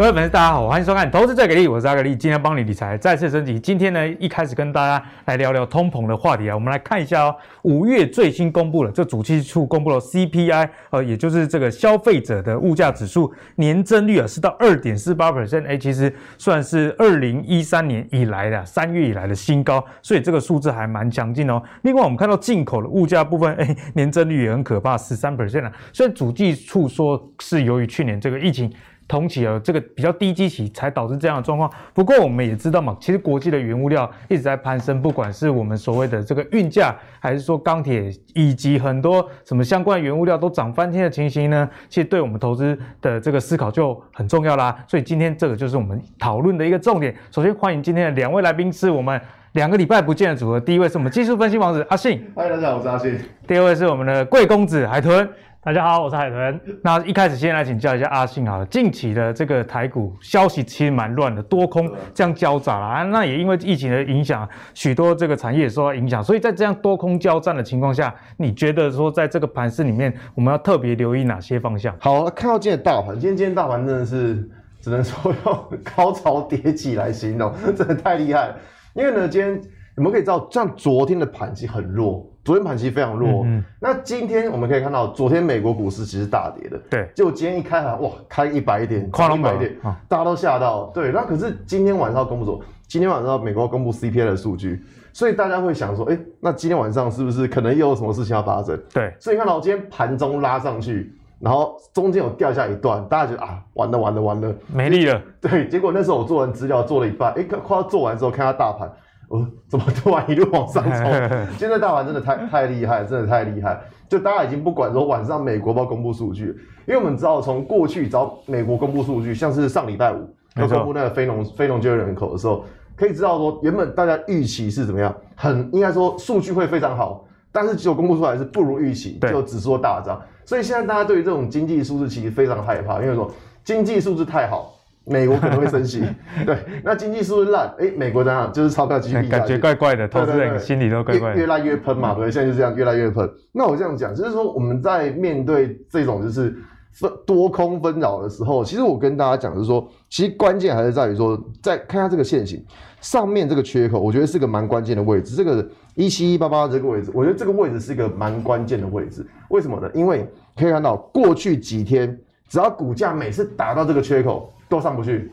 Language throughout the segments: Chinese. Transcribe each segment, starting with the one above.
各位粉丝，大家好，欢迎收看《投资最给力》，我是阿格力，今天帮你理财再次升级。今天呢，一开始跟大家来聊聊通膨的话题啊。我们来看一下哦，五月最新公布了，这主计处公布了 CPI，呃，也就是这个消费者的物价指数年增率啊，是到二点四八 percent，哎，其实算是二零一三年以来的三月以来的新高，所以这个数字还蛮强劲哦。另外，我们看到进口的物价部分，哎，年增率也很可怕，十三 percent 啊。虽然主计处说是由于去年这个疫情。同期啊，这个比较低基期才导致这样的状况。不过我们也知道嘛，其实国际的原物料一直在攀升，不管是我们所谓的这个运价，还是说钢铁以及很多什么相关原物料都涨翻天的情形呢，其实对我们投资的这个思考就很重要啦。所以今天这个就是我们讨论的一个重点。首先欢迎今天的两位来宾，是我们两个礼拜不见的组合。第一位是我们技术分析王子阿信，欢迎大家好，我是阿信。第二位是我们的贵公子海豚。大家好，我是海豚。那一开始先来请教一下阿信好了，近期的这个台股消息其实蛮乱的，多空这样交杂啊。那也因为疫情的影响，许多这个产业也受到影响。所以在这样多空交战的情况下，你觉得说在这个盘势里面，我们要特别留意哪些方向？好，看到今天的大盘，今天今天大盘真的是只能说用高潮迭起来形容，真的太厉害了。因为呢，今天我们可以知道，像昨天的盘期很弱。昨天盘期非常弱，嗯，那今天我们可以看到，昨天美国股市其实大跌的，对，结果今天一开盘，哇，开一百点，跨一百点，大家都吓到，对，那可是今天晚上要公布什么？今天晚上美国要公布 CPI 的数据，所以大家会想说，哎，那今天晚上是不是可能又有什么事情要发生？对，所以你看到今天盘中拉上去，然后中间有掉下一段，大家觉得啊，完了完了完了，没力了，对，结果那时候我做完资料做了一半，哎，快要做完之后，看下大盘。哦，怎么突然一路往上冲？现在大盘真的太太厉害，真的太厉害。就大家已经不管说晚上美国要公布数据，因为我们知道从过去找美国公布数据，像是上礼拜五要公布那个非农非农就业人口的时候，可以知道说原本大家预期是怎么样，很应该说数据会非常好，但是结果公布出来是不如预期，就指数大涨。所以现在大家对于这种经济数字其实非常害怕，因为说经济数字太好。美国可能会升息，对，那经济数字烂？哎、欸，美国这样就是钞票继续感觉怪怪的，投资人心里都怪怪的，越，越来越喷嘛，对，现在就这样越来越喷。那我这样讲，就是说我们在面对这种就是分多空纷扰的时候，其实我跟大家讲就是说，其实关键还是在于说，在看下这个线型上面这个缺口，我觉得是个蛮关键的位置。这个一七一八八这个位置，我觉得这个位置是一个蛮关键的位置。为什么呢？因为可以看到过去几天，只要股价每次打到这个缺口。都上不去，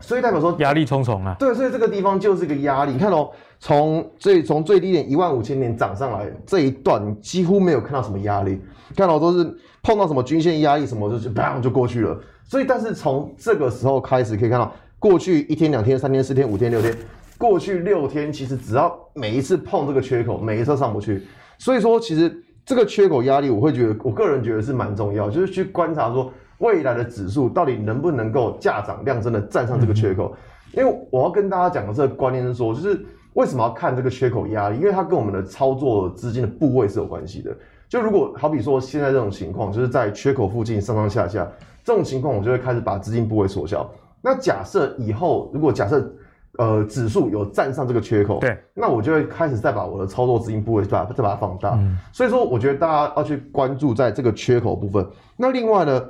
所以代表说压力重重啊。对，所以这个地方就是一个压力。你看哦，从最从最低点一万五千点涨上来这一段，几乎没有看到什么压力，看到都是碰到什么均线压力什么，就是砰就过去了。所以，但是从这个时候开始可以看到，过去一天、两天、三天、四天、五天、六天，过去六天，其实只要每一次碰这个缺口，每一次上不去。所以说，其实这个缺口压力，我会觉得，我个人觉得是蛮重要，就是去观察说。未来的指数到底能不能够价涨量增的站上这个缺口？因为我要跟大家讲的这个观念是说，就是为什么要看这个缺口压力？因为它跟我们的操作资金的部位是有关系的。就如果好比说现在这种情况，就是在缺口附近上上下下这种情况，我就会开始把资金部位缩小。那假设以后如果假设呃指数有站上这个缺口，对，那我就会开始再把我的操作资金部位再把再把它放大。所以说，我觉得大家要去关注在这个缺口部分。那另外呢？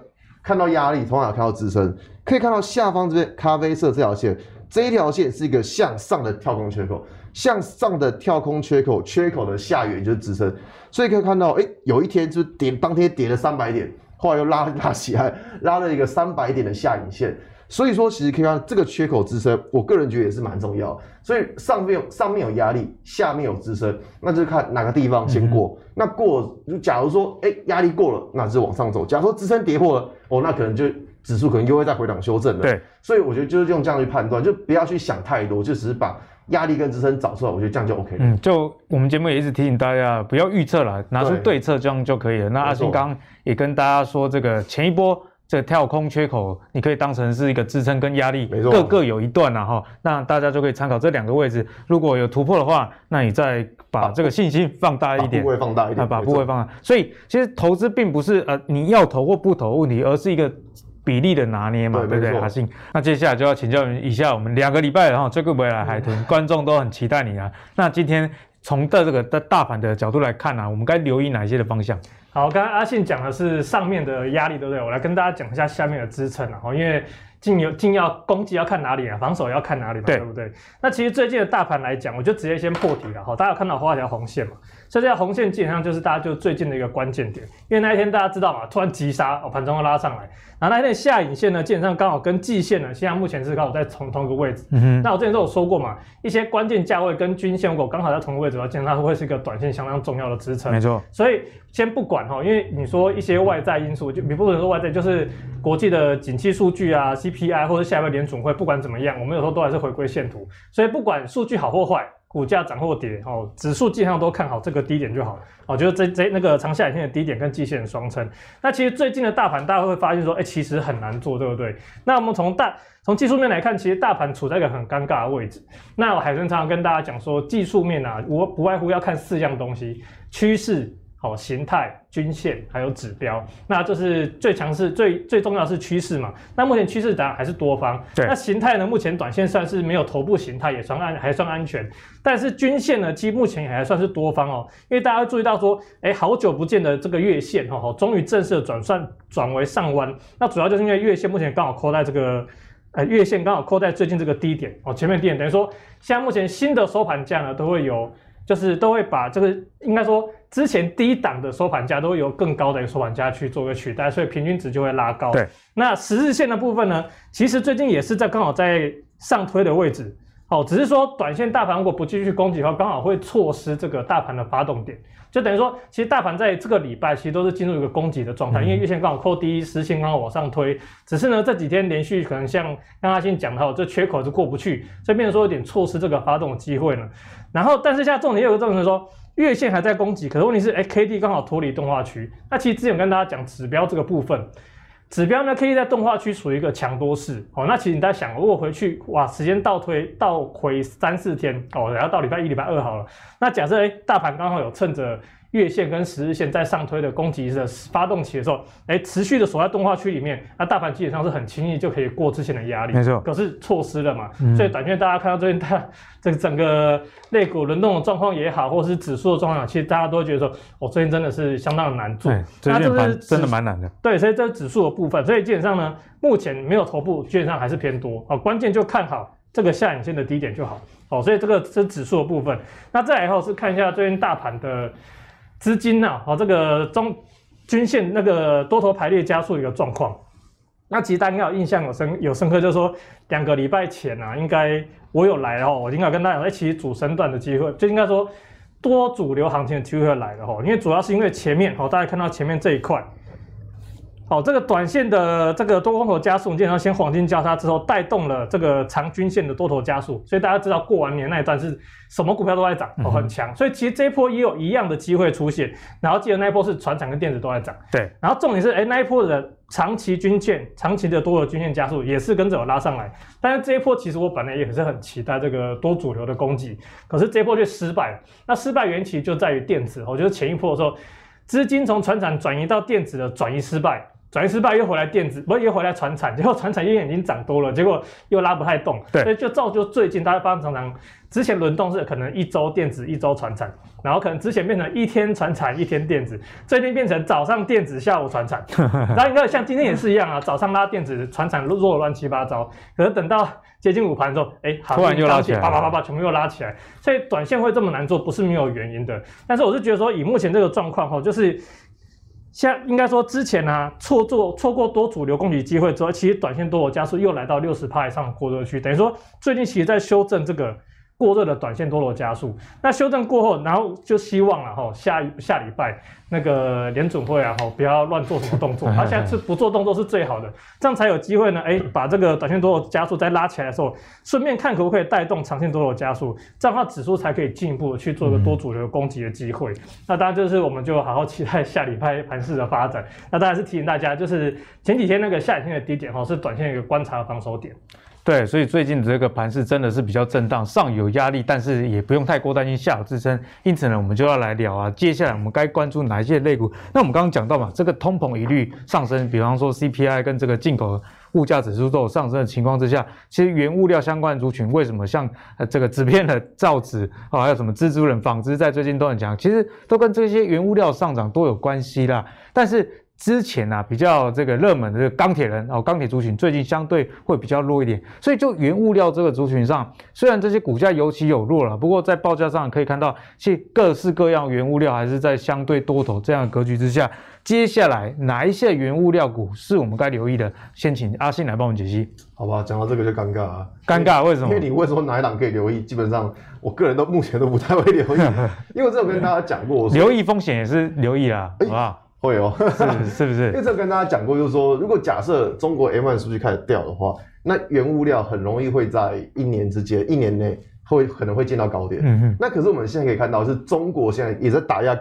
看到压力，同样看到支撑，可以看到下方这边咖啡色这条线，这一条线是一个向上的跳空缺口，向上的跳空缺口，缺口的下缘就是支撑，所以可以看到，哎，有一天就是跌，当天跌了三百点，后来又拉拉起来，拉了一个三百点的下影线。所以说，其实可以看到这个缺口支撑，我个人觉得也是蛮重要。所以上面有上面有压力，下面有支撑，那就是看哪个地方先过。嗯、那过，就假如说，哎，压力过了，那就是往上走。假如说支撑跌破了，哦，那可能就指数可能又会再回档修正了。对，所以我觉得就是用这样去判断，就不要去想太多，就只是把压力跟支撑找出来，我觉得这样就 OK 了。嗯，就我们节目也一直提醒大家，不要预测了，拿出对策这样就可以了。那阿信刚刚也跟大家说，这个前一波。这跳空缺口，你可以当成是一个支撑跟压力，各各有一段呐哈。那大家就可以参考这两个位置，如果有突破的话，那你再把这个信心放大一点，把部位放大一点，把部位放大。所以其实投资并不是呃你要投或不投问题，而是一个比例的拿捏嘛，对不对？阿信，那接下来就要请教一下我们两个礼拜然后这个未来海豚 观众都很期待你啊。那今天从的这个的大盘的角度来看啊，我们该留意哪一些的方向？好，刚刚阿信讲的是上面的压力，对不对？我来跟大家讲一下下面的支撑，然后因为。进有进要攻击要看哪里啊，防守要看哪里嘛，对，对不对？那其实最近的大盘来讲，我就直接先破题了哈。大家有看到画一条红线嘛？所以这条红线基本上就是大家就最近的一个关键点，因为那一天大家知道嘛，突然急杀哦，盘中又拉上来，然后那一天下影线呢，基本上刚好跟季线呢，现在目前是刚好在同同一个位置。嗯哼。那我之前都有说过嘛，一些关键价位跟均线如果刚好在同一个位置的话，基本上会是一个短线相当重要的支撑。没错。所以先不管哈，因为你说一些外在因素，就你不能说外在，就是国际的景气数据啊，CPI 或者下一个联准会，不管怎么样，我们有时候都还是回归线图。所以不管数据好或坏。股价涨或跌，哦，指数基本上都看好这个低点就好了，哦，就是这这那个长下影线的低点跟季线双撑。那其实最近的大盘，大家会发现说，哎、其实很难做，对不对？那我们从大从技术面来看，其实大盘处在一个很尴尬的位置。那我海豚常常跟大家讲说，技术面啊，我不外乎要看四样东西：趋势。好，形态、均线还有指标，那这是最强势、最最重要的是趋势嘛？那目前趋势当然还是多方。对。那形态呢？目前短线算是没有头部形态，也算安还算安全。但是均线呢，其实目前也还算是多方哦。因为大家会注意到说，哎，好久不见的这个月线哈，终于正式的转算转为上弯。那主要就是因为月线目前刚好扣在这个，呃，月线刚好扣在最近这个低点哦，前面低点等于说，现在目前新的收盘价呢都会有。就是都会把这个应该说之前低档的收盘价都会由更高的一个收盘价去做个取代，所以平均值就会拉高。对，那十日线的部分呢，其实最近也是在刚好在上推的位置，哦，只是说短线大盘如果不继续攻击的话，刚好会错失这个大盘的发动点。就等于说，其实大盘在这个礼拜其实都是进入一个攻击的状态，因为月线刚好扣低，十线刚好往上推。只是呢，这几天连续可能像刚刚先讲到，这缺口是过不去，所以变成说有点错失这个发动的机会了。然后，但是现在重点又有个重点是说，月线还在攻击，可是问题是，哎，K D 刚好脱离动画区。那其实之前跟大家讲指标这个部分。指标呢，K D 在动画区属于一个强多势哦。那其实你在想，如果回去哇，时间倒推倒回三四天哦，然后到礼拜一、礼拜二好了。那假设哎，大盘刚好有趁着。月线跟十日线在上推的攻击的发动期的时候，哎，持续的锁在动画区里面，那大盘基本上是很轻易就可以过之前的压力，没错。可是错失了嘛，嗯、所以短线大家看到最近它这个整个类股轮动的状况也好，或者是指数的状况，其实大家都会觉得说，哦，最近真的是相当的难做。那这是真的蛮难的。对，所以这是指数的部分，所以基本上呢，目前没有头部，基本上还是偏多啊。关键就看好这个下影线的低点就好。哦，所以这个是指数的部分。那再来以后是看一下最近大盘的。资金呐、啊，哦，这个中均线那个多头排列加速一个状况，那其实大家应该有印象有深有深刻，就是说两个礼拜前啊，应该我有来哦，我应该跟大家一起，主升段的机会，就应该说多主流行情的机会来了哈，因为主要是因为前面哦，大家看到前面这一块。好，这个短线的这个多空头加速，基本上先黄金交叉之后，带动了这个长均线的多头加速，所以大家知道过完年那一段是什么股票都在涨，哦，很强。所以其实这一波也有一样的机会出现。然后记得那一波是船产跟电子都在涨，对。然后重点是，哎，那一波的长期均线、长期的多头均线加速也是跟着我拉上来。但是这一波其实我本来也是很期待这个多主流的攻击，可是这一波却失败了。那失败原因其实就在于电子，我觉得前一波的时候，资金从船产转移到电子的转移失败。转移失败又回来电子，不又回来传产，结果传产因为已经涨多了，结果又拉不太动，对，所以就造就最近大家发现常常之前轮动是可能一周电子一周传产，然后可能之前变成一天传产一天电子，最近变成早上电子下午传产，然后你看像今天也是一样啊，早上拉电子传产弱了乱七八糟，可是等到接近午盘之后，哎，突然又拉起来，啪啪啪啪全部又拉起来，所以短线会这么难做不是没有原因的，但是我是觉得说以目前这个状况哈，就是。像应该说之前呢、啊，错做错过多主流供给机会之后，其实短线多头加速又来到六十趴以上的过热区，等于说最近其实在修正这个。过热的短线多头加速，那修正过后，然后就希望了哈，下下礼拜那个联准会啊哈，不要乱做什么动作，他 现在是不做动作是最好的，这样才有机会呢，哎，把这个短线多头加速再拉起来的时候，顺便看可不可以带动长线多头加速，这样的话指数才可以进一步去做一个多主流攻击的机会。那当然就是我们就好好期待下礼拜盘势的发展。那当然是提醒大家，就是前几天那个下影线的低点哈，是短线一个观察防守点。对，所以最近这个盘势真的是比较震荡，上有压力，但是也不用太过担心下有支撑。因此呢，我们就要来聊啊，接下来我们该关注哪一些类股？那我们刚刚讲到嘛，这个通膨疑虑上升，比方说 CPI 跟这个进口物价指数都有上升的情况之下，其实原物料相关的族群为什么像呃这个纸片的造纸啊，还有什么蜘蛛人纺织在最近都很强，其实都跟这些原物料上涨都有关系啦。但是之前啊比较这个热门的这个钢铁人哦，钢铁族群最近相对会比较弱一点，所以就原物料这个族群上，虽然这些股价有起有落了，不过在报价上可以看到，其实各式各样原物料还是在相对多头这样的格局之下。接下来哪一些原物料股是我们该留意的？先请阿信来帮我们解析，好吧？讲到这个就尴尬啊，尴尬为什么？因为你问说哪一档可以留意，基本上我个人都目前都不太会留意，因为这有跟大家讲过，留意风险也是留意啦，好不好？会哦，是是不是？因为这跟大家讲过，就是说，如果假设中国 M1 数据开始掉的话，那原物料很容易会在一年之间、一年内会可能会见到高点。嗯嗯。那可是我们现在可以看到，是中国现在也在打压。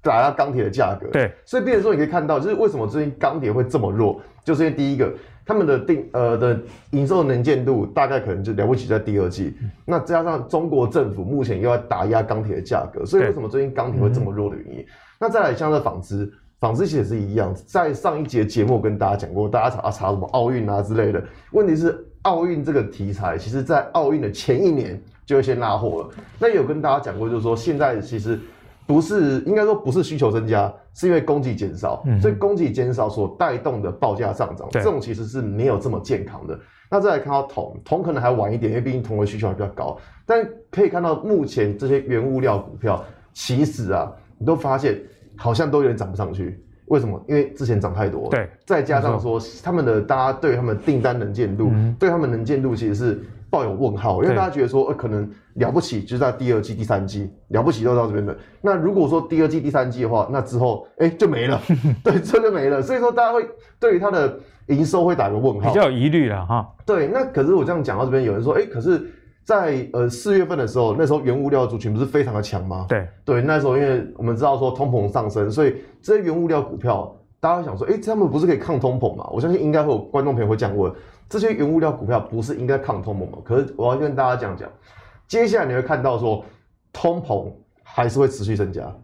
打压钢铁的价格，对，所以变成说你可以看到，就是为什么最近钢铁会这么弱，就是因为第一个，他们的定呃的营收能见度大概可能就了不起在第二季，嗯、那加上中国政府目前又要打压钢铁的价格，所以为什么最近钢铁会这么弱的原因？嗯、那再来像这纺织，纺织其实也是一样，在上一节节目跟大家讲过，大家查查什么奥运啊之类的，问题是奥运这个题材，其实在奥运的前一年就会先拉货了，那也有跟大家讲过，就是说现在其实。不是，应该说不是需求增加，是因为供给减少，嗯、所以供给减少所带动的报价上涨，对这种其实是没有这么健康的。那再来看到铜，铜可能还晚一点，因为毕竟铜的需求还比较高。但可以看到目前这些原物料股票，其实啊，你都发现好像都有点涨不上去。为什么？因为之前涨太多，对，再加上说他们的大家对他们订单能见度，嗯、对他们能见度其实是。抱有问号，因为大家觉得说，呃，可能了不起，就是在第二季、第三季了不起就到这边的。那如果说第二季、第三季的话，那之后，哎，就没了，对，这就没了。所以说，大家会对于它的营收会打个问号，比较有疑虑了哈。对，那可是我这样讲到这边，有人说，哎，可是在呃四月份的时候，那时候原物料族群不是非常的强吗？对，对，那时候因为我们知道说通膨上升，所以这些原物料股票，大家会想说，哎，他们不是可以抗通膨吗？我相信应该会有观众朋友会这样问。这些原物料股票不是应该抗通膨吗？可是我要跟大家讲讲，接下来你会看到说，通膨还是会持续增加。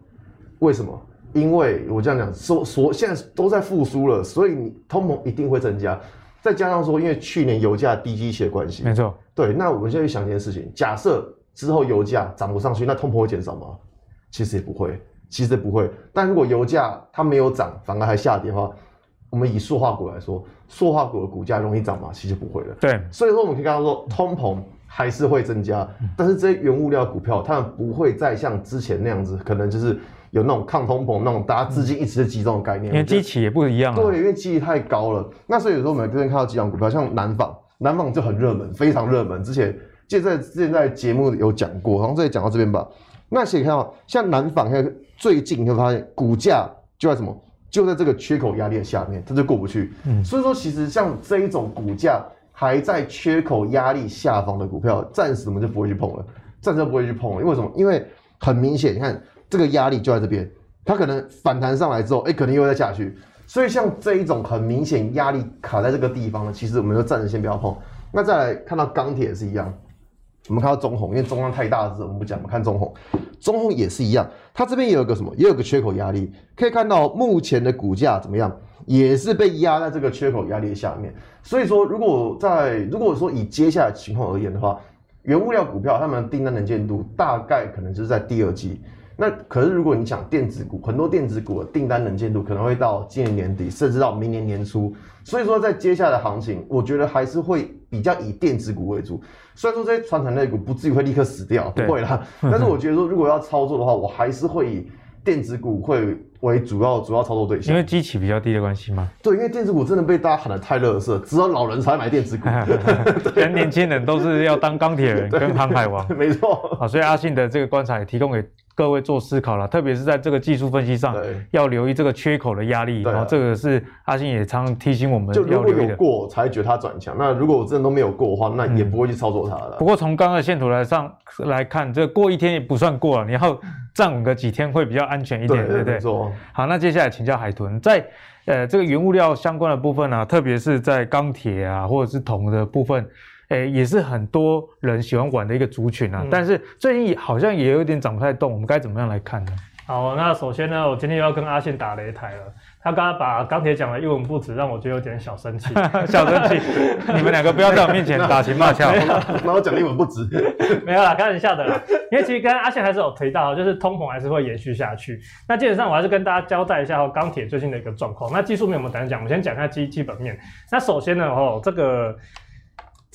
为什么？因为我这样讲，所所现在都在复苏了，所以你通膨一定会增加。再加上说，因为去年油价低基期的关系，没错。对，那我们现在去想一件事情：假设之后油价涨不上去，那通膨会减少吗？其实也不会，其实不会。但如果油价它没有涨，反而还下跌的话，我们以塑化股来说，塑化股的股价容易涨吗？其实不会的。对，所以说我们可以看到说，通膨还是会增加，但是这些原物料股票，它们不会再像之前那样子，可能就是有那种抗通膨那种大家资金一直在集中的概念。因为基期也不一样。对，因为基期太高了。那所以有时候我们这边看到几档股票，像南纺，南纺就很热门，非常热门。之前就在之前在节目有讲过，好像这里讲到这边吧。那可以看到，像南纺，看最近你会发现股价就在什么？就在这个缺口压力的下面，它就过不去。嗯，所以说其实像这一种股价还在缺口压力下方的股票，暂时我们就不会去碰了，暂时不会去碰了。因为什么？因为很明显，你看这个压力就在这边，它可能反弹上来之后，哎，可能又会再下去。所以像这一种很明显压力卡在这个地方呢，其实我们就暂时先不要碰。那再来看到钢铁也是一样。我们看到中红，因为中量太大的字我们不讲，我们看中红，中红也是一样，它这边也有个什么，也有个缺口压力，可以看到目前的股价怎么样，也是被压在这个缺口压力的下面。所以说，如果在如果说以接下来情况而言的话，原物料股票他们订单能见度大概可能就是在第二季。那可是如果你想电子股，很多电子股的订单能见度可能会到今年年底，甚至到明年年初。所以说，在接下来的行情，我觉得还是会比较以电子股为主。虽然说这些传统类股不至于会立刻死掉，不会啦。对 但是我觉得说，如果要操作的话，我还是会以电子股会为主要主要操作对象。因为基期比较低的关系吗？对，因为电子股真的被大家喊得太垃圾，只有老人才买电子股，连 年轻人都是要当钢铁人跟航海王。没错。好，所以阿信的这个观察也提供给。各位做思考了，特别是在这个技术分析上，对要留意这个缺口的压力。然后这个是阿信也常提醒我们要留意的。就如果有过才觉得它转强，那如果我真的都没有过的话，那也不会去操作它了。不过从刚刚的线图来上来看，这个过一天也不算过了，你要站稳个几天会比较安全一点，对不对？好，那接下来请教海豚，在呃这个原物料相关的部分呢，特别是在钢铁啊或者是铜的部分。诶，也是很多人喜欢玩的一个族群啊，嗯、但是最近好像也有点涨不太动，我们该怎么样来看呢？好，那首先呢，我今天又要跟阿信打擂台了。他刚刚把钢铁讲的一文不值，让我觉得有点小生气。小生气，你们两个不要在我面前打情骂俏。那我讲的一文不值，没有啦，开玩笑的啦。因为其实刚刚阿信还是有提到，就是通膨还是会延续下去。那基本上我还是跟大家交代一下哦，钢铁最近的一个状况。那技术面我们等下讲，我们先讲一下基基本面。那首先呢，哦，这个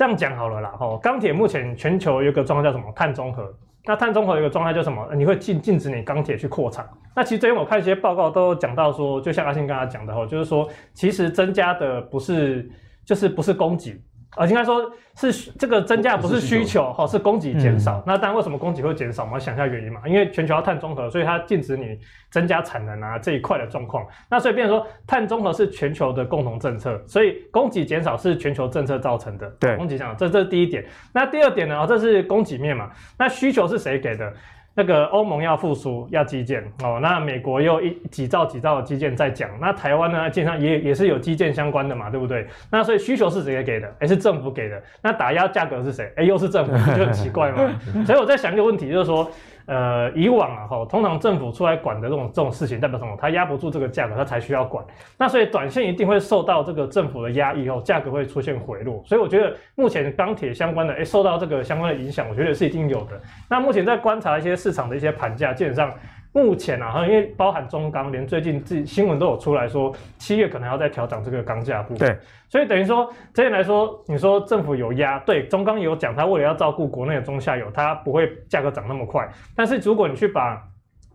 这样讲好了啦。哦，钢铁目前全球有个状况叫什么？碳中和。那碳中和有个状态叫什么？你会禁禁止你钢铁去扩产。那其实最近我看一些报告都讲到说，就像阿信刚才讲的哦，就是说其实增加的不是就是不是供给。呃，应该说是这个增加不是需求哈，是供给减少。嗯、那当然，为什么供给会减少？我们要想一下原因嘛。因为全球要碳中和，所以它禁止你增加产能啊这一块的状况。那所以变成说，碳中和是全球的共同政策，所以供给减少是全球政策造成的。对，供给减少，这这是第一点。那第二点呢？这是供给面嘛。那需求是谁给的？那个欧盟要复苏，要基建哦。那美国又一几兆几兆的基建在讲。那台湾呢，基本上也也是有基建相关的嘛，对不对？那所以需求是谁给的？诶、欸、是政府给的。那打压价格是谁？诶、欸、又是政府，就很奇怪嘛。所以我在想一个问题，就是说。呃，以往啊，哈，通常政府出来管的这种这种事情，代表什么？它压不住这个价格，它才需要管。那所以短线一定会受到这个政府的压抑，后价格会出现回落。所以我觉得目前钢铁相关的，诶，受到这个相关的影响，我觉得是一定有的。那目前在观察一些市场的一些盘价，基本上。目前啊，因为包含中钢，连最近自新闻都有出来说，七月可能要再调整这个钢价部分。对，所以等于说，这边来说，你说政府有压，对，中钢也有讲，他为了要照顾国内的中下游，它不会价格涨那么快。但是如果你去把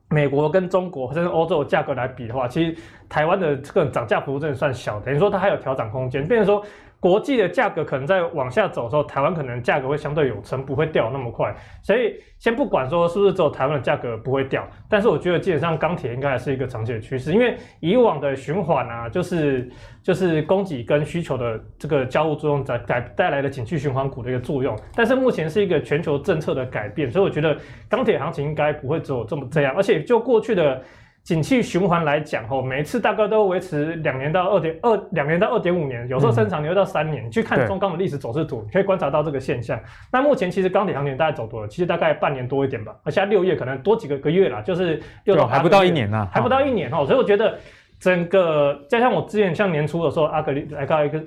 美国跟中国甚至欧洲的价格来比的话，其实台湾的这个涨价幅度真的算小，等于说它还有调整空间。变成说。国际的价格可能在往下走的时候，台湾可能价格会相对有撑，不会掉那么快。所以先不管说是不是只有台湾的价格不会掉，但是我觉得基本上钢铁应该还是一个长期的趋势，因为以往的循环啊，就是就是供给跟需求的这个交互作用在带带来的景气循环股的一个作用。但是目前是一个全球政策的改变，所以我觉得钢铁行情应该不会只有这么这样，而且就过去的。景气循环来讲，吼，每一次大概都维持两年到二点二，两年到二点五年，有时候甚至长年到三年。你去看中钢的历史走势图，你可以观察到这个现象。那目前其实钢铁行情大概走多了，其实大概半年多一点吧，而现在六月可能多几个个月啦，就是六到还不到一年呢，还不到一年哦。所以我觉得整个，加上我之前像年初的时候，阿格力来到一个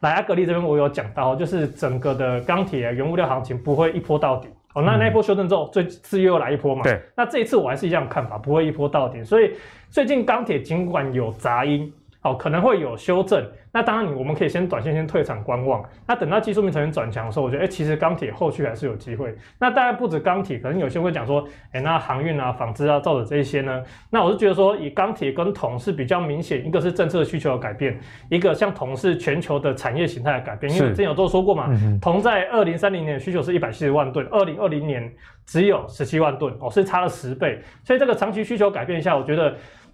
来阿格力这边，我有讲到，就是整个的钢铁原物料行情不会一波到底。哦，那那一波修正之后，最次又来一波嘛？对。那这一次我还是一样看法，不会一波到底。所以最近钢铁尽管有杂音。好，可能会有修正。那当然，你我们可以先短线先退场观望。那等到技术面呈现转强的时候，我觉得，哎、欸，其实钢铁后续还是有机会。那当然不止钢铁，可能有些会讲说，哎、欸，那航运啊、纺织啊、造纸这一些呢？那我是觉得说，以钢铁跟铜是比较明显，一个是政策需求的改变，一个像铜是全球的产业形态的改变。因为之前有都说过嘛，铜在二零三零年的需求是一百七十万吨，二零二零年只有十七万吨，哦，是差了十倍。所以这个长期需求改变一下，我觉得。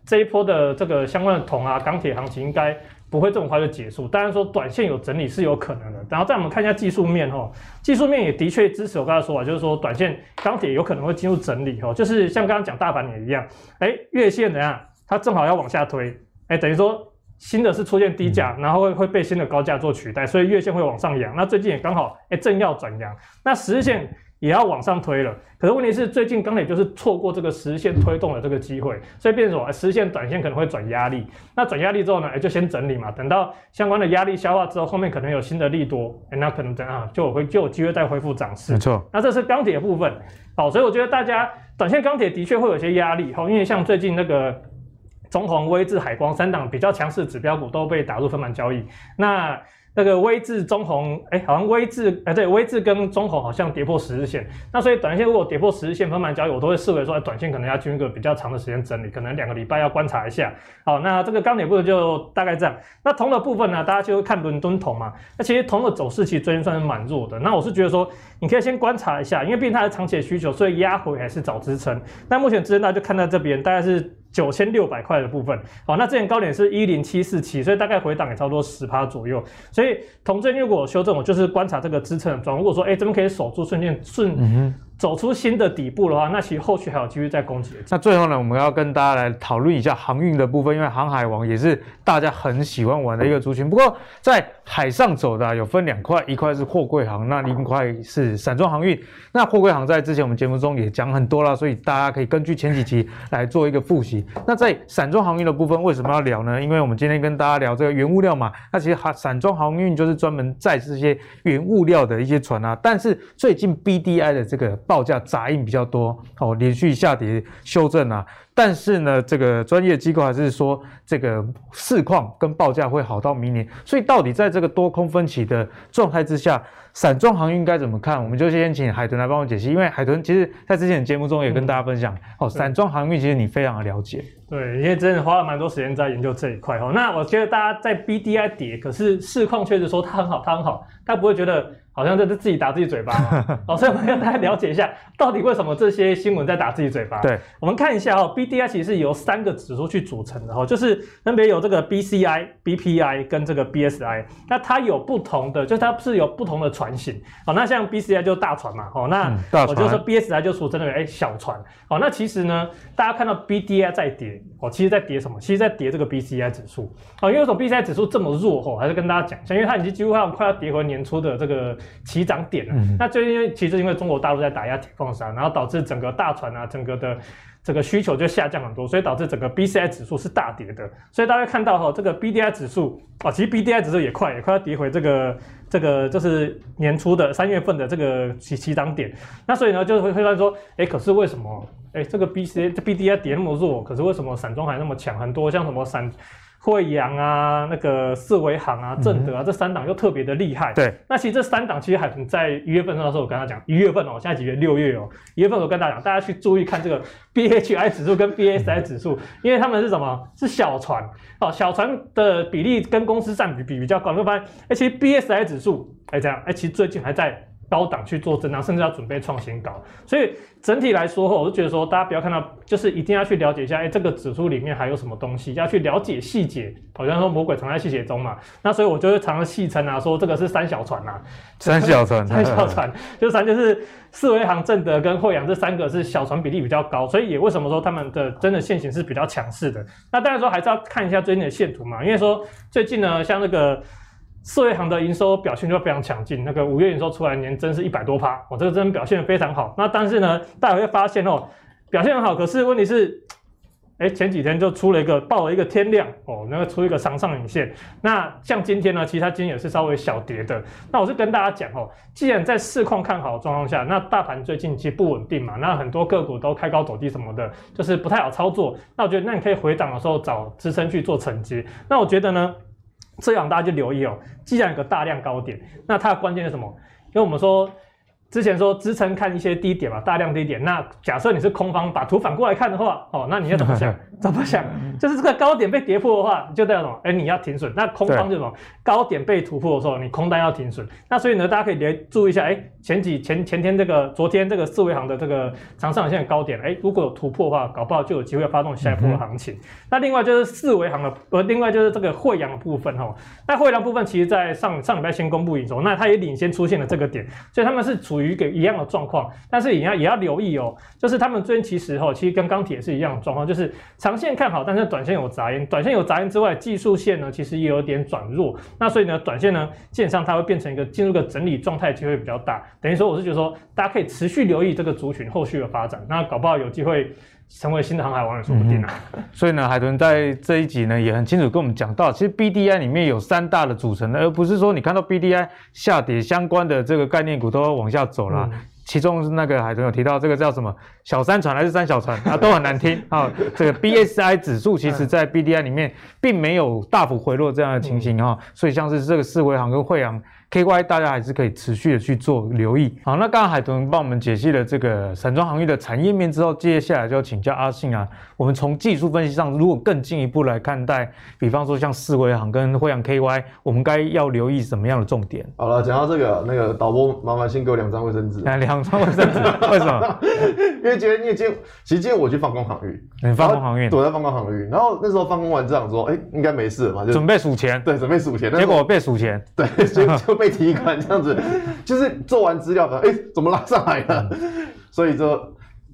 这一波的这个相关的铜啊、钢铁行情应该不会这么快就结束，当然说短线有整理是有可能的。然后再我们看一下技术面哈，技术面也的确支持我刚才说法，就是说短线钢铁有可能会进入整理哈，就是像刚刚讲大盘也一样，哎，月线怎样？它正好要往下推，哎，等于说新的是出现低价，然后会会被新的高价做取代，所以月线会往上扬。那最近也刚好哎正要转阳，那十日线。也要往上推了，可是问题是最近钢铁就是错过这个十日线推动的这个机会，所以变成说十日线短线可能会转压力，那转压力之后呢，就先整理嘛，等到相关的压力消化之后，后面可能有新的利多，那可能等啊就会就有机会再恢复涨势。没错，那这是钢铁的部分，好，所以我觉得大家短线钢铁的确会有些压力，因为像最近那个中鸿、威智、海光三档比较强势指标股都被打入分盘交易，那。那个微智、中红，哎，好像微智，哎，对，威致跟中红好像跌破十日线，那所以短线如果跌破十日线分盘交易，我都会视为说，短线可能要进入一个比较长的时间整理，可能两个礼拜要观察一下。好，那这个钢铁部分就大概这样。那铜的部分呢，大家就看伦敦铜嘛。那其实铜的走势其实最近算是蛮弱的。那我是觉得说，你可以先观察一下，因为毕竟它是长期的需求，所以压回还是找支撑。那目前支撑大家就看到这边，大概是。九千六百块的部分，好，那之前高点是一零七四七，所以大概回档也差不多十趴左右。所以同证如果修正，我就是观察这个支撑的状。如果说，哎、欸，这边可以守住，瞬间顺走出新的底部的话，那其实后续还有机会再攻击。那最后呢，我们要跟大家来讨论一下航运的部分，因为航海王也是大家很喜欢玩的一个族群。不过在海上走的、有分两块，一块是货柜航，那另一块是散装航运。那货柜航在之前我们节目中也讲很多了，所以大家可以根据前几集来做一个复习。那在散装航运的部分，为什么要聊呢？因为我们今天跟大家聊这个原物料嘛，那其实散装航运就是专门载这些原物料的一些船啊。但是最近 BDI 的这个报价杂音比较多哦，连续下跌修正啊，但是呢，这个专业机构还是说这个市况跟报价会好到明年，所以到底在这个多空分歧的状态之下，散装航运该怎么看？我们就先请海豚来帮我解析，因为海豚其实在之前的节目中也跟大家分享、嗯、哦，散装航运其实你非常的了解，对，因为真的花了蛮多时间在研究这一块哦。那我觉得大家在 BDI 跌，可是市况确实说它很好，它很好，他不会觉得。好像这是自己打自己嘴巴嘛，哦，所以我们要大家了解一下，到底为什么这些新闻在打自己嘴巴。对，我们看一下哦，BDI 其实是由三个指数去组成的哦，就是分别有这个 BCI、BPI 跟这个 BSI，那它有不同的，就是它是有不同的船型。哦，那像 BCI 就是大船嘛，哦，那我就说 BSI 就俗称的哎小船。哦，那其实呢，大家看到 BDI 在跌，哦，其实在跌什么？其实在跌这个 BCI 指数。哦，因为为什么 BCI 指数这么弱？哦，还是跟大家讲一下，因为它已经几乎快要跌回年初的这个。起涨点了，嗯、那就因为其实因为中国大陆在打压铁矿砂，然后导致整个大船啊，整个的这个需求就下降很多，所以导致整个 BCI 指数是大跌的。所以大家看到哈，这个 BDI 指数啊，其实 BDI 指数也快也快要跌回这个这个就是年初的三月份的这个起起涨点。那所以呢，就会会发现说，哎，可是为什么哎这个 BCI 这 BDI 跌那么弱，可是为什么散装还那么强？很多像什么散。惠阳啊，那个四维航啊，正德啊，嗯、这三档又特别的厉害。对，那其实这三档其实海豚在一月份的时候，我跟他讲，一月份哦，现在几月？六月哦，一月份我跟大家讲，大家去注意看这个 BHI 指数跟 BSI 指数，因为他们是什么？是小船哦，小船的比例跟公司占比比比较高，你会发现，哎，其实 BSI 指数，哎，这样，哎，其实最近还在。高档去做震荡，甚至要准备创新高，所以整体来说，我就觉得说，大家不要看到，就是一定要去了解一下，哎、欸，这个指数里面还有什么东西，要去了解细节。好像说魔鬼藏在细节中嘛，那所以我就会常常戏称啊，说这个是三小船啊，三小船，三小船，就三就是四维行、正德跟惠阳这三个是小船比例比较高，所以也为什么说他们的真的线型是比较强势的。那当然说还是要看一下最近的线图嘛，因为说最近呢，像那个。四月行的营收表现就非常强劲，那个五月营收出来年增是一百多趴，哦，这个真表现非常好。那但是呢，大家会发现哦，表现很好，可是问题是，哎，前几天就出了一个爆了一个天量哦，那个出一个长上影线。那像今天呢，其实它今天也是稍微小跌的。那我是跟大家讲哦，既然在市况看好的状况下，那大盘最近其实不稳定嘛，那很多个股都开高走低什么的，就是不太好操作。那我觉得，那你可以回档的时候找支撑去做承接。那我觉得呢？这样大家就留意哦，既然有个大量高点，那它的关键是什么？因为我们说。之前说支撑看一些低点嘛，大量低点。那假设你是空方，把图反过来看的话，哦，那你要怎么想？怎么想？就是这个高点被跌破的话，就代表什么？哎、欸，你要停损。那空方就什么？高点被突破的时候，你空单要停损。那所以呢，大家可以连注意一下，哎、欸，前几前前天这个，昨天这个四维行的这个长上影线的高点，哎、欸，如果有突破的话，搞不好就有机会发动下一波的行情。嗯、那另外就是四维行的，呃，另外就是这个惠阳的部分哈。那惠阳部分其实在上上礼拜先公布营收，那它也领先出现了这个点，所以他们是处于一个一样的状况，但是也要也要留意哦，就是他们最近其实哈，其实跟钢铁是一样的状况，就是长线看好，但是短线有杂音，短线有杂音之外，技术线呢其实也有点转弱，那所以呢，短线呢基本上它会变成一个进入个整理状态机会比较大，等于说我是觉得说，大家可以持续留意这个族群后续的发展，那搞不好有机会。成为新的航海王也说不定啊、嗯。所以呢，海豚在这一集呢也很清楚跟我们讲到，其实 BDI 里面有三大的组成，而不是说你看到 BDI 下跌相关的这个概念股都往下走了。嗯、其中是那个海豚有提到这个叫什么小三船还是三小船 啊，都很难听 啊。这个 BSI 指数其实在 BDI 里面并没有大幅回落这样的情形哈，嗯、所以像是这个四维航跟惠阳。KY 大家还是可以持续的去做留意。好，那刚刚海豚帮我们解析了这个散装航运的产业面之后，接下来就要请教阿信啊。我们从技术分析上，如果更进一步来看待，比方说像四维行跟惠阳 KY，我们该要留意什么样的重点？好了，讲到这个，那个导播麻烦先给我两张卫生纸。来，两张卫生纸，为什么？因为今天，因为今天，其实今天我去放空航运，你放空航运，躲在放空航运。然后那时候放空完，这样说，哎、欸，应该没事了嘛，就准备数钱。对，准备数钱。结果被数钱，对，就就被提款这样子，就是做完资料的，哎、欸，怎么拉上来了？所以就。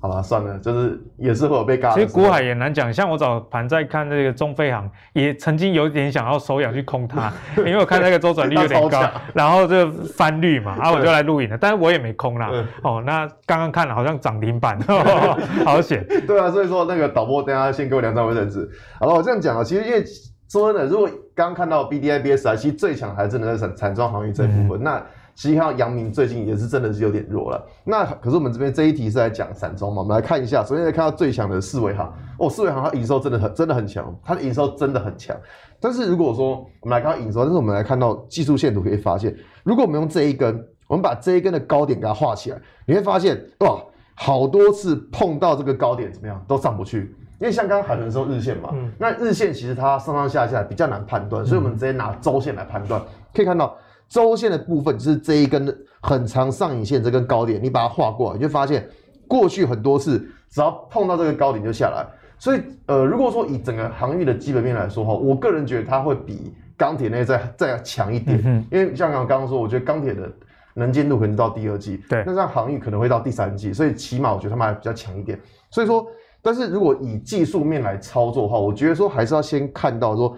好了，算了，就是也是会有被嘎。其实股海也难讲，像我早盘在看这个中飞航，也曾经有点想要手痒去空它，因为我看那个周转率有点高，然后就翻绿嘛，然 后我就来录影了，但是我也没空啦。哦，那刚刚看了好像涨停板，好险。对啊，所以说那个导播等下先给我两张卫生纸。好了，我这样讲啊，其实因为说真的，如果刚刚看到 B D I B S I，，其实最强还真的在散散装航运这一部分，嗯、那。其实看到阳明最近也是真的是有点弱了。那可是我们这边这一题是在讲散装嘛，我们来看一下。首先来看到最强的四维行哦，四维行它营收真的很真的很强，它的营收真的很强。但是如果说我们来看到营收，但是我们来看到技术线图可以发现，如果我们用这一根，我们把这一根的高点给它画起来，你会发现哇，好多次碰到这个高点怎么样都上不去。因为像刚刚海伦说日线嘛，嗯、那日线其实它上上下下比较难判断，所以我们直接拿周线来判断，可以看到。周线的部分就是这一根很长上影线，这根高点，你把它画过来，你就发现过去很多次只要碰到这个高点就下来。所以，呃，如果说以整个航运的基本面来说哈，我个人觉得它会比钢铁那再再强一点，嗯、因为像刚刚说，我觉得钢铁的能见度可能到第二季，对，那像航运可能会到第三季，所以起码我觉得他们还比较强一点。所以说，但是如果以技术面来操作的话，我觉得说还是要先看到说。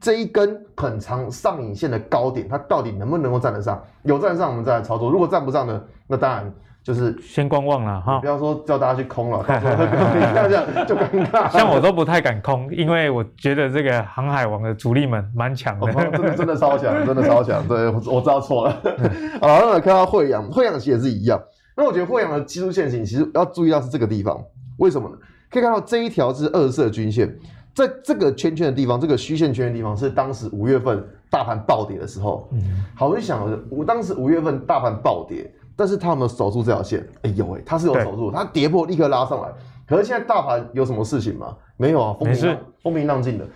这一根很长上影线的高点，它到底能不能够站得上？有站上，我们再来操作；如果站不上呢，那当然就是先观望了哈。不要说叫大家去空了，这样就尴尬。像我都不太敢空，因为我 觉得这个航海王的主力们蛮强的，哦，真的真的超强，真的超强。对，我知道错了。好，那来看到惠阳，惠阳其实也是一样。那我觉得惠阳的技术线型其实要注意到是这个地方，为什么呢？可以看到这一条是二色均线。在这个圈圈的地方，这个虚线圈的地方是当时五月份大盘暴跌的时候。嗯，好，我就想，我当时五月份大盘暴跌，但是他有没有守住这条线？哎呦喂，他是有守住，他跌破立刻拉上来。可是现在大盘有什么事情吗？没有啊，风平浪风平浪静的，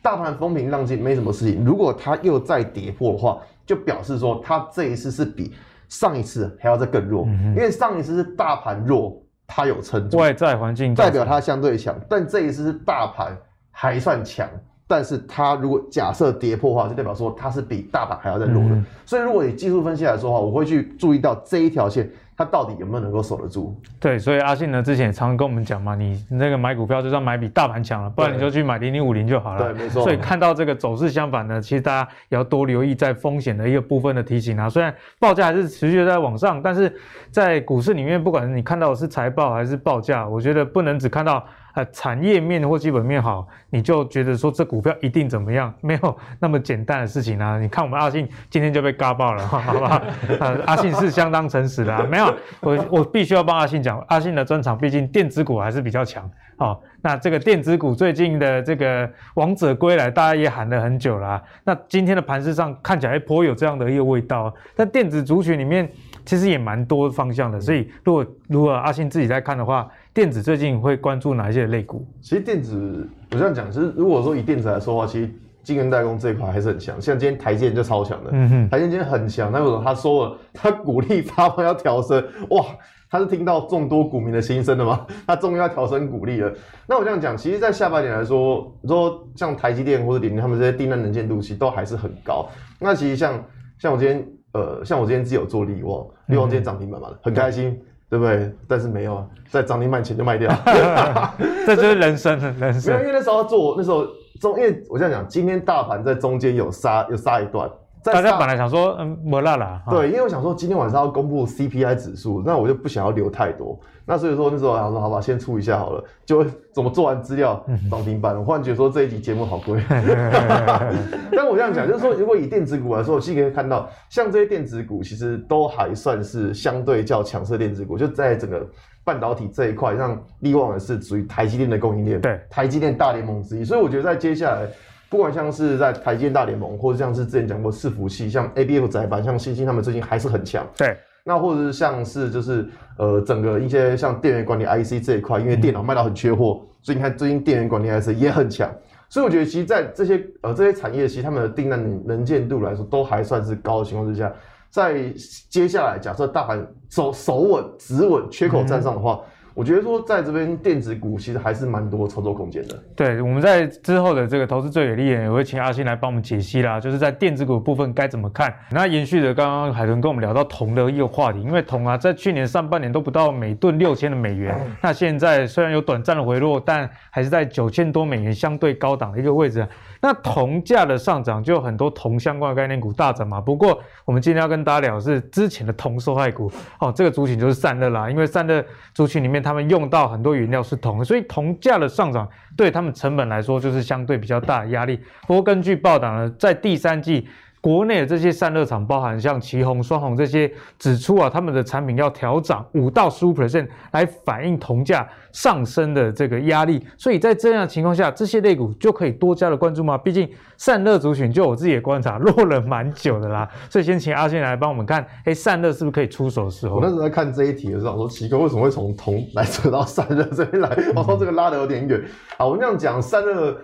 大盘风平浪静，没什么事情。如果它又再跌破的话，就表示说它这一次是比上一次还要再更弱，因为上一次是大盘弱，它有撑住，外在环境代表它相对强，但这一次是大盘。还算强，但是它如果假设跌破的话，就代表说它是比大盘还要再弱的。嗯、所以如果以技术分析来说的话，我会去注意到这一条线，它到底有没有能够守得住。对，所以阿信呢之前也常跟我们讲嘛，你那个买股票就是要买比大盘强了，不然你就去买零零五零就好了。对，没错。所以看到这个走势相反呢，其实大家也要多留意在风险的一个部分的提醒啊。虽然报价还是持续在往上，但是在股市里面，不管是你看到的是财报还是报价，我觉得不能只看到。呃，产业面或基本面好，你就觉得说这股票一定怎么样？没有那么简单的事情啊！你看我们阿信今天就被嘎爆了，好不好？呃，阿信是相当诚实的啊，没有，我我必须要帮阿信讲，阿信的专长毕竟电子股还是比较强。好，那这个电子股最近的这个王者归来，大家也喊了很久了啊。那今天的盘势上看起来颇有这样的一个味道，但电子族群里面其实也蛮多方向的，所以如果如果阿信自己在看的话。电子最近会关注哪一些类股？其实电子，我这样讲，其实如果说以电子来说的话，其实晶圆代工这一块还是很强。像今天台积电就超强的，嗯哼，台积电今天很强。那为什么他说了，他鼓励发放要调升，哇，他是听到众多股民的心声的吗？他终于要调升股利了。那我这样讲，其实，在下半年来说，说像台积电或者联电他们这些订单能见度其实都还是很高。那其实像像我今天，呃，像我今天自己有做力旺，力旺今天涨停板嘛，很开心。对不对？但是没有啊，在涨停板前就卖掉，这就是人生，人生。因为那时候做那时候中，因为我这样讲，今天大盘在中间有杀，有杀一段。大家本来想说，嗯，没啦啦。对，因为我想说今天晚上要公布 CPI 指数，那我就不想要留太多。那所以说那时候我想说，好吧，先出一下好了。就怎么做完资料涨停板，我忽然觉得说这一集节目好贵。但我这样讲，就是说如果以电子股来说，我其实可以看到，像这些电子股其实都还算是相对较强势的电子股，就在整个半导体这一块，像力旺也是属于台积电的供应链，对，台积电大联盟之一。所以我觉得在接下来。不管像是在台积电大联盟，或者像是之前讲过伺服器，像 ABF 载板，像星星他们最近还是很强。对，那或者是像是就是呃整个一些像电源管理 IC 这一块，因为电脑卖到很缺货，所以你看最近电源管理 IC 也很强。所以我觉得其实，在这些呃这些产业，其实他们的订单能能见度来说，都还算是高的情况之下，在接下来假设大盘守守稳、止稳、缺口站上的话。我觉得说在这边电子股其实还是蛮多操作空间的。对，我们在之后的这个投资最给力也会请阿信来帮我们解析啦，就是在电子股部分该怎么看。那延续着刚刚海豚跟我们聊到铜的一个话题，因为铜啊在去年上半年都不到每吨六千的美元，那现在虽然有短暂的回落，但还是在九千多美元相对高档的一个位置。那铜价的上涨，就有很多铜相关的概念股大涨嘛。不过我们今天要跟大家聊的是之前的铜受害股哦，这个族群就是散热啦。因为散热族群里面，他们用到很多原料是铜，所以铜价的上涨对他们成本来说就是相对比较大的压力。不过根据报道呢，在第三季。国内的这些散热厂，包含像奇鋐、双鸿这些，指出啊，他们的产品要调涨五到十五 percent 来反映铜价上升的这个压力。所以在这样的情况下，这些类股就可以多加的关注吗？毕竟散热族群，就我自己的观察，落了蛮久的啦。所以先请阿信来帮我们看，哎，散热是不是可以出手的时候？我那时候在看这一题的时候，我说奇哥为什么会从铜来扯到散热这边来？我说这个拉得有点远。好，我们这样讲，散热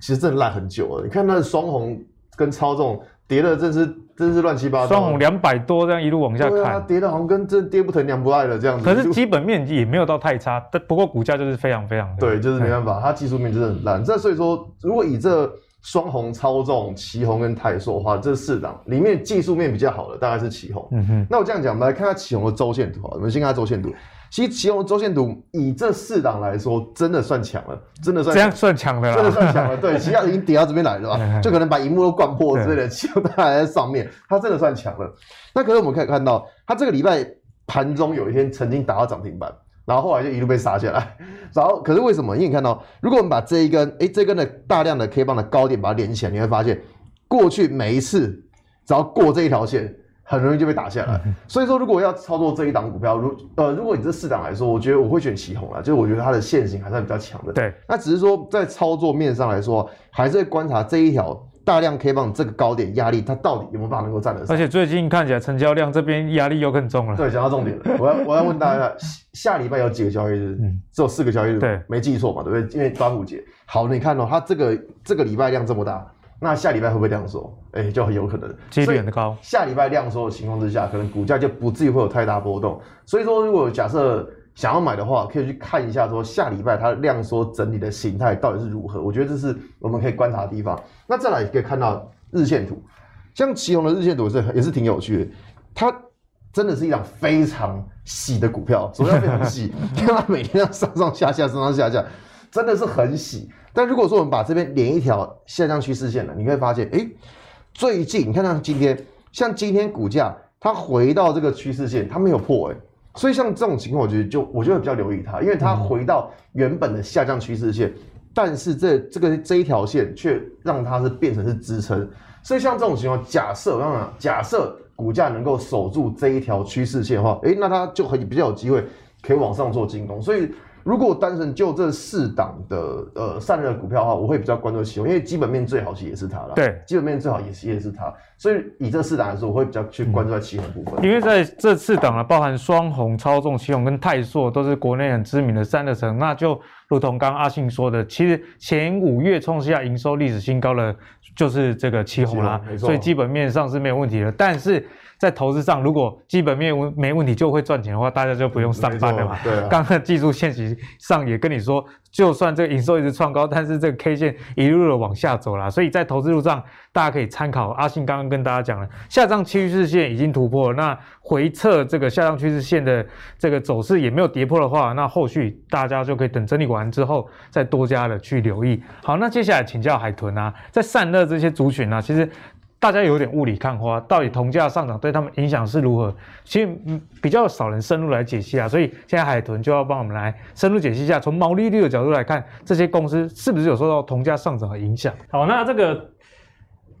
其实真的烂很久了。你看那双鸿跟超重。跌的真是真是乱七八糟，双红两百多这样一路往下看，啊、跌的好像跟这跌不疼娘不爱的这样子。可是基本面也没有到太差，但不过股价就是非常非常 对，就是没办法，它技术面真的很烂。这所以说，如果以这双红操纵旗红跟泰硕的话，这四档里面技术面比较好的大概是旗红。嗯哼，那我这样讲，我们来看下旗红的周线图啊，我们先看下周线图。其实其中周线图以这四档来说，真的算强了，真的算这样算强的了，真的算强了。对，其他已经跌到这边来了吧，就可能把荧幕都灌破之类的，奇鋐它还在上面，它真的算强了。那可是我们可以看到，它这个礼拜盘中有一天曾经达到涨停板，然后后来就一路被杀下来。然后可是为什么？因为你看到，如果我们把这一根，哎，这根的大量的 K 棒的高点把它连起来，你会发现，过去每一次只要过这一条线。很容易就被打下来，所以说如果要操作这一档股票，如呃，如果你这四档来说，我觉得我会选奇鋐啦，就是我觉得它的线型还是比较强的。对，那只是说在操作面上来说，还是会观察这一条大量 K 棒这个高点压力，它到底有没有办法能够站得上。而且最近看起来成交量这边压力又更重了。对，讲到重点了，我要我要问大家，下礼拜有几个交易日？嗯，只有四个交易日。对，没记错嘛，对不对？因为端午节。好，你看哦，它这个这个礼拜量这么大。那下礼拜会不会量缩？哎、欸，就很有可能，几率很高。下礼拜量缩的情况之下，可能股价就不至于会有太大波动。所以说，如果假设想要买的话，可以去看一下说下礼拜它量缩整理的形态到底是如何。我觉得这是我们可以观察的地方。那再来也可以看到日线图，像旗宏的日线图是也是挺有趣的。它真的是一档非常洗的股票，什么叫非常洗？因为它每天要上上下下，上上下下，真的是很洗。但如果说我们把这边连一条下降趋势线了，你会发现，哎，最近你看像今天，像今天股价它回到这个趋势线，它没有破，哎，所以像这种情况，我觉得就我就会比较留意它，因为它回到原本的下降趋势线，但是这这个这一条线却让它是变成是支撑，所以像这种情况，假设当然假设股价能够守住这一条趋势线的话，哎，那它就很比较有机会可以往上做进攻，所以。如果单纯就这四档的呃散热股票的话，我会比较关注奇鋐，因为基本面最好其实也是它了。对，基本面最好也是也是它，所以以这四档来说，我会比较去关注在奇鋐部分。因为在这四档啊，包含双红、超重、奇鋐跟泰硕，都是国内很知名的散热层，那就如同刚刚阿信说的，其实前五月创下营收历史新高的就是这个旗红啦，所以基本面上是没有问题的，但是。在投资上，如果基本面没问题就会赚钱的话，大家就不用上班了嘛。对啊。刚刚技术现实上也跟你说，就算这个营收一直创高，但是这个 K 线一路的往下走了，所以在投资路上，大家可以参考阿信刚刚跟大家讲了，下降趋势线已经突破，那回撤这个下降趋势线的这个走势也没有跌破的话，那后续大家就可以等整理完之后再多加的去留意。好，那接下来请教海豚啊，在散热这些族群啊，其实。大家有点雾里看花，到底铜价上涨对他们影响是如何？其实嗯，比较少人深入来解析啊，所以现在海豚就要帮我们来深入解析一下，从毛利率的角度来看，这些公司是不是有受到铜价上涨的影响？好，那这个。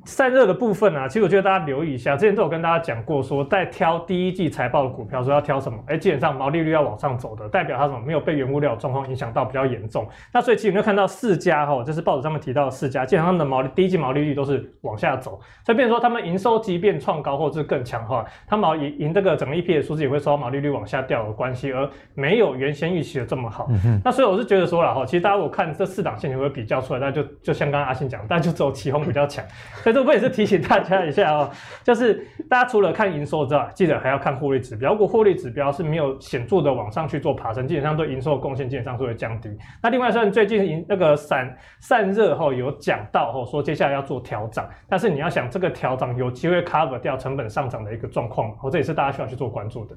散热的部分啊，其实我觉得大家留意一下，之前都有跟大家讲过说，说在挑第一季财报的股票，说要挑什么？哎，基本上毛利率要往上走的，代表它什么没有被原物料状况影响到比较严重。那所以其实有没有看到四家哈，就是报纸上面提到的四家，基本上他们的毛利第一季毛利率都是往下走。所以变成说他们营收即便创高或者是更强化，它毛营营这个整个的数字也会受到毛利率往下掉的关系，而没有原先预期的这么好。嗯、那所以我是觉得说了哈，其实大家我看这四档线，你会比较出来，那就就像刚刚阿信讲，但就只有奇鋐比较强。所 以这部分也是提醒大家一下哦，就是大家除了看营收之外，记得还要看获利指标。如果获利指标是没有显著的往上去做爬升，基本上对营收的贡献基本上是会降低。那另外，虽然最近营那个散散热后有讲到哦说接下来要做调涨，但是你要想这个调涨有机会 cover 掉成本上涨的一个状况，哦，这也是大家需要去做关注的。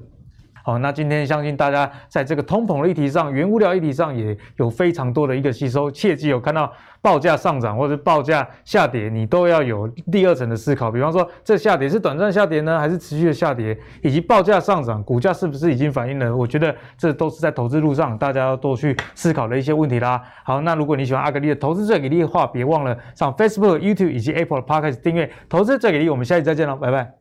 好，那今天相信大家在这个通膨的议题上、原物料议题上也有非常多的一个吸收。切记有看到报价上涨或者报价下跌，你都要有第二层的思考。比方说，这下跌是短暂下跌呢，还是持续的下跌？以及报价上涨，股价是不是已经反映了？我觉得这都是在投资路上大家要多去思考的一些问题啦。好，那如果你喜欢阿格力的投资最给力的话，别忘了上 Facebook、YouTube 以及 Apple Podcast 订阅《投资最给力》。我们下期再见喽，拜拜。